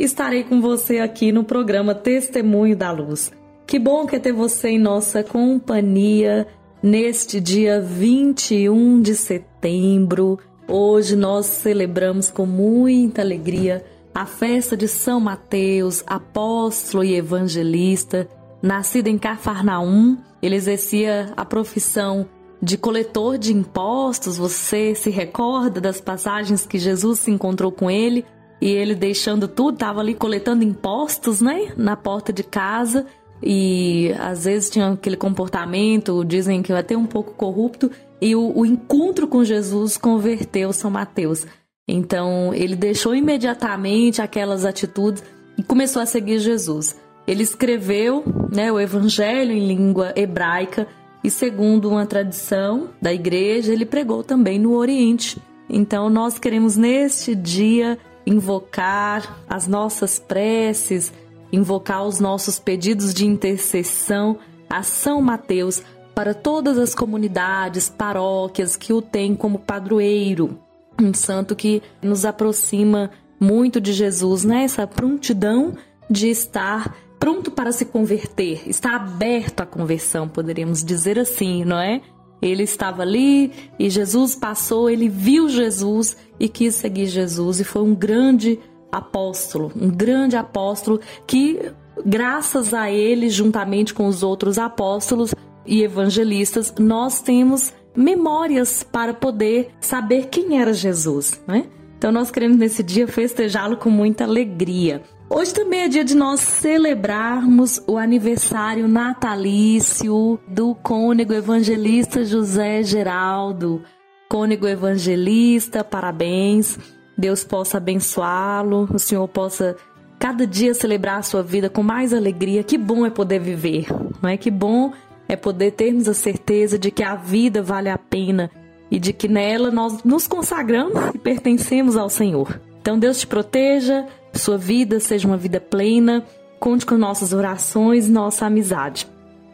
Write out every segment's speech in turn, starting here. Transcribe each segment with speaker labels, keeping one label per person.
Speaker 1: estarei com você aqui no programa Testemunho da Luz. Que bom que é ter você em nossa companhia neste dia 21 de setembro. Hoje nós celebramos com muita alegria a festa de São Mateus, apóstolo e evangelista, nascido em Cafarnaum. Ele exercia a profissão de coletor de impostos. Você se recorda das passagens que Jesus se encontrou com ele e ele deixando tudo, estava ali coletando impostos, né, na porta de casa e às vezes tinha aquele comportamento, dizem que até um pouco corrupto, e o, o encontro com Jesus converteu São Mateus. Então ele deixou imediatamente aquelas atitudes e começou a seguir Jesus. Ele escreveu né, o Evangelho em língua hebraica e, segundo uma tradição da igreja, ele pregou também no Oriente. Então nós queremos neste dia invocar as nossas preces, invocar os nossos pedidos de intercessão a São Mateus para todas as comunidades, paróquias que o têm como padroeiro. Um santo que nos aproxima muito de Jesus nessa prontidão de estar pronto para se converter, está aberto à conversão, poderíamos dizer assim, não é? Ele estava ali e Jesus passou, ele viu Jesus e quis seguir Jesus e foi um grande apóstolo, um grande apóstolo que, graças a ele, juntamente com os outros apóstolos e evangelistas, nós temos memórias para poder saber quem era Jesus, né? Então nós queremos nesse dia festejá-lo com muita alegria. Hoje também é dia de nós celebrarmos o aniversário natalício do cônego evangelista José Geraldo. Cônego evangelista, parabéns. Deus possa abençoá-lo, o Senhor possa cada dia celebrar a sua vida com mais alegria. Que bom é poder viver, não é? Que bom é poder termos a certeza de que a vida vale a pena e de que nela nós nos consagramos e pertencemos ao Senhor. Então Deus te proteja, sua vida seja uma vida plena, conte com nossas orações, nossa amizade.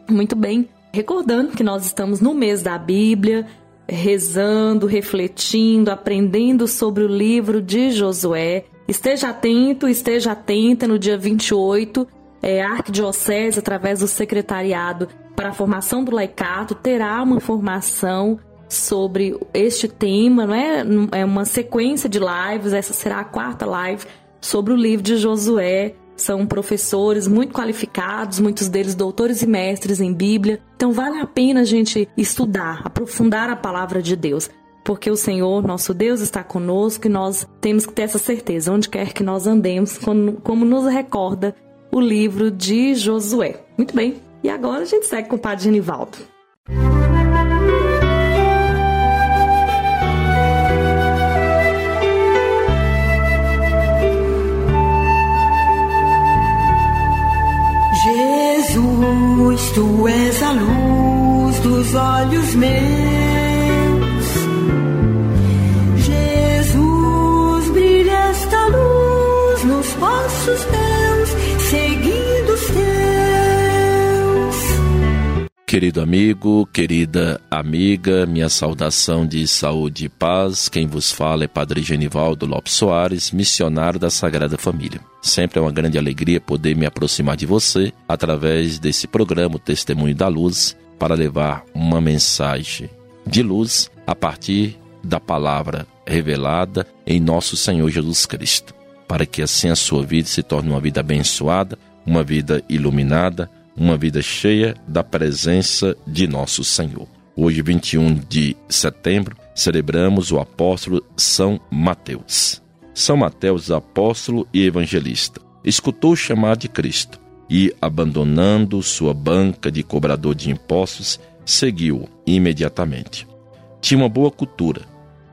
Speaker 1: Muito bem, recordando que nós estamos no mês da Bíblia, rezando, refletindo, aprendendo sobre o livro de Josué. Esteja atento, esteja atenta no dia 28, é, a Arquidiocese, através do Secretariado para a Formação do Laicato, terá uma formação sobre este tema, não é? É uma sequência de lives, essa será a quarta live sobre o livro de Josué. São professores muito qualificados, muitos deles doutores e mestres em Bíblia. Então vale a pena a gente estudar, aprofundar a palavra de Deus, porque o Senhor, nosso Deus, está conosco e nós temos que ter essa certeza, onde quer que nós andemos, como nos recorda o livro de Josué. Muito bem, e agora a gente segue com o Padre Genivaldo.
Speaker 2: Jesus, olhos meus. Jesus, brilha passos teus, seguindo os teus.
Speaker 3: Querido amigo, querida amiga, minha saudação de saúde e paz. Quem vos fala é Padre Genivaldo Lopes Soares, missionário da Sagrada Família. Sempre é uma grande alegria poder me aproximar de você através desse programa Testemunho da Luz para levar uma mensagem de luz a partir da palavra revelada em nosso Senhor Jesus Cristo, para que assim a sua vida se torne uma vida abençoada, uma vida iluminada, uma vida cheia da presença de nosso Senhor. Hoje, 21 de setembro, celebramos o apóstolo São Mateus. São Mateus, apóstolo e evangelista, escutou o chamado de Cristo e, abandonando sua banca de cobrador de impostos, seguiu imediatamente. Tinha uma boa cultura.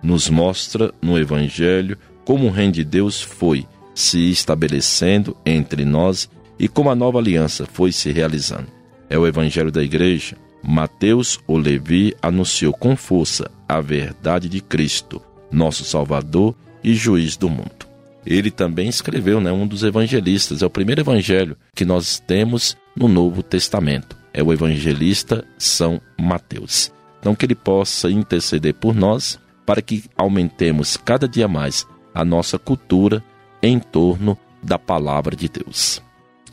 Speaker 3: Nos mostra no Evangelho como o reino de Deus foi se estabelecendo entre nós e como a nova aliança foi se realizando. É o Evangelho da Igreja. Mateus, o Levi, anunciou com força a verdade de Cristo, nosso Salvador e juiz do mundo. Ele também escreveu, né, um dos evangelistas, é o primeiro evangelho que nós temos no Novo Testamento. É o evangelista São Mateus. Então que ele possa interceder por nós para que aumentemos cada dia mais a nossa cultura em torno da palavra de Deus.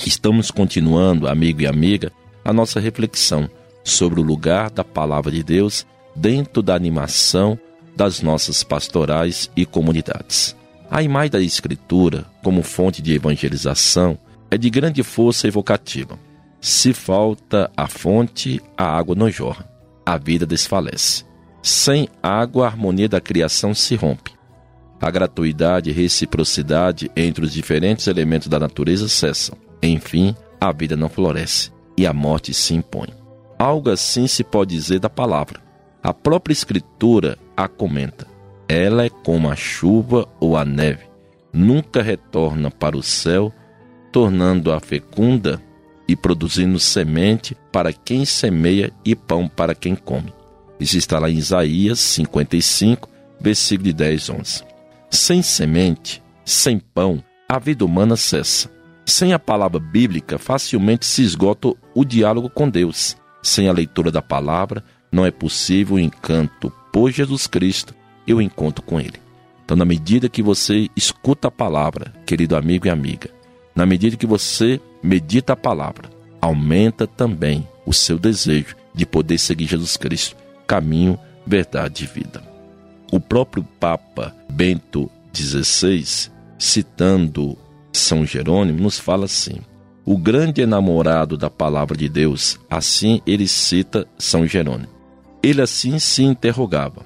Speaker 3: Estamos continuando, amigo e amiga, a nossa reflexão sobre o lugar da palavra de Deus dentro da animação das nossas pastorais e comunidades. A imagem da Escritura, como fonte de evangelização, é de grande força evocativa. Se falta a fonte, a água não jorra, a vida desfalece. Sem água, a harmonia da criação se rompe. A gratuidade e reciprocidade entre os diferentes elementos da natureza cessam. Enfim, a vida não floresce e a morte se impõe. Algo assim se pode dizer da palavra. A própria Escritura a comenta. Ela é como a chuva ou a neve, nunca retorna para o céu, tornando-a fecunda e produzindo semente para quem semeia e pão para quem come. Isso está lá em Isaías 55, versículo de 10 11. Sem semente, sem pão, a vida humana cessa. Sem a palavra bíblica, facilmente se esgota o diálogo com Deus. Sem a leitura da palavra, não é possível o encanto por Jesus Cristo e o encontro com Ele. Então, na medida que você escuta a palavra, querido amigo e amiga, na medida que você medita a palavra, aumenta também o seu desejo de poder seguir Jesus Cristo, caminho, verdade e vida. O próprio Papa Bento XVI, citando São Jerônimo, nos fala assim: o grande enamorado da palavra de Deus, assim ele cita São Jerônimo. Ele assim se interrogava: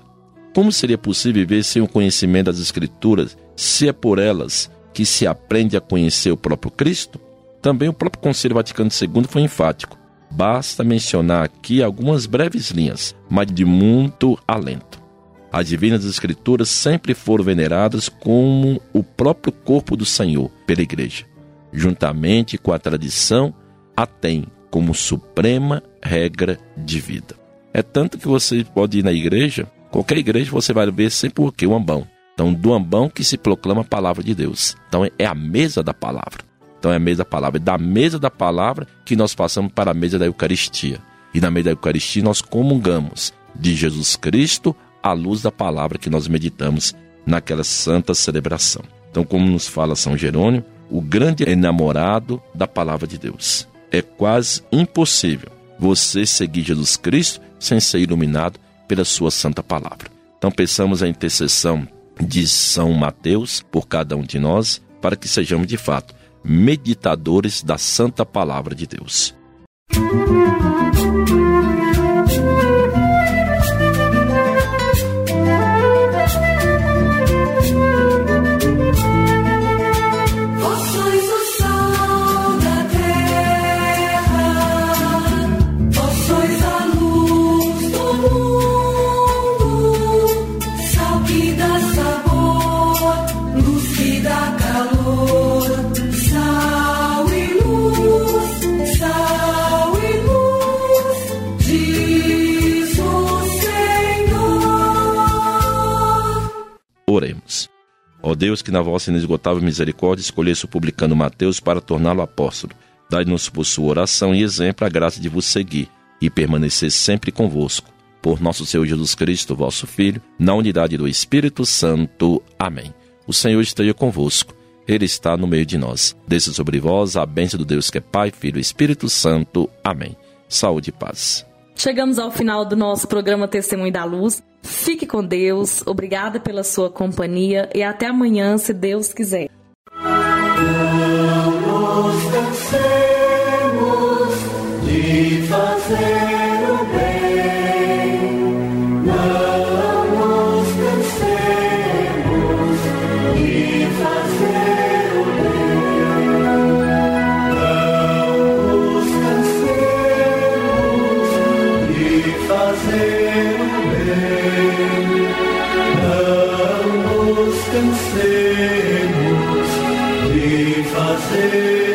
Speaker 3: como seria possível viver sem o conhecimento das Escrituras, se é por elas que se aprende a conhecer o próprio Cristo? Também o próprio Conselho Vaticano II foi enfático. Basta mencionar aqui algumas breves linhas, mas de muito alento. As divinas escrituras sempre foram veneradas como o próprio corpo do Senhor pela Igreja. Juntamente com a tradição, a tem como suprema regra de vida. É tanto que você pode ir na igreja, qualquer igreja você vai ver sempre o quê? O ambão. Então, do ambão que se proclama a palavra de Deus. Então, é a mesa da palavra. Então, é a mesa da palavra. É da mesa da palavra que nós passamos para a mesa da Eucaristia. E na mesa da Eucaristia nós comungamos de Jesus Cristo à luz da palavra que nós meditamos naquela santa celebração. Então, como nos fala São Jerônimo, o grande enamorado da palavra de Deus. É quase impossível você seguir Jesus Cristo sem ser iluminado pela sua santa palavra. Então pensamos a intercessão de São Mateus por cada um de nós, para que sejamos de fato meditadores da santa palavra de Deus. Música Ó Deus, que na vossa inesgotável misericórdia escolhesse o publicano Mateus para torná-lo apóstolo, dai-nos por sua oração e exemplo a graça de vos seguir e permanecer sempre convosco. Por nosso Senhor Jesus Cristo, vosso Filho, na unidade do Espírito Santo. Amém. O Senhor esteja convosco. Ele está no meio de nós. Desça sobre vós a bênção do Deus que é Pai, Filho e Espírito Santo. Amém. Saúde e paz.
Speaker 1: Chegamos ao final do nosso programa Testemunho da Luz. Fique com Deus, obrigada pela sua companhia e até amanhã, se Deus quiser.
Speaker 2: fazemos, de fazer.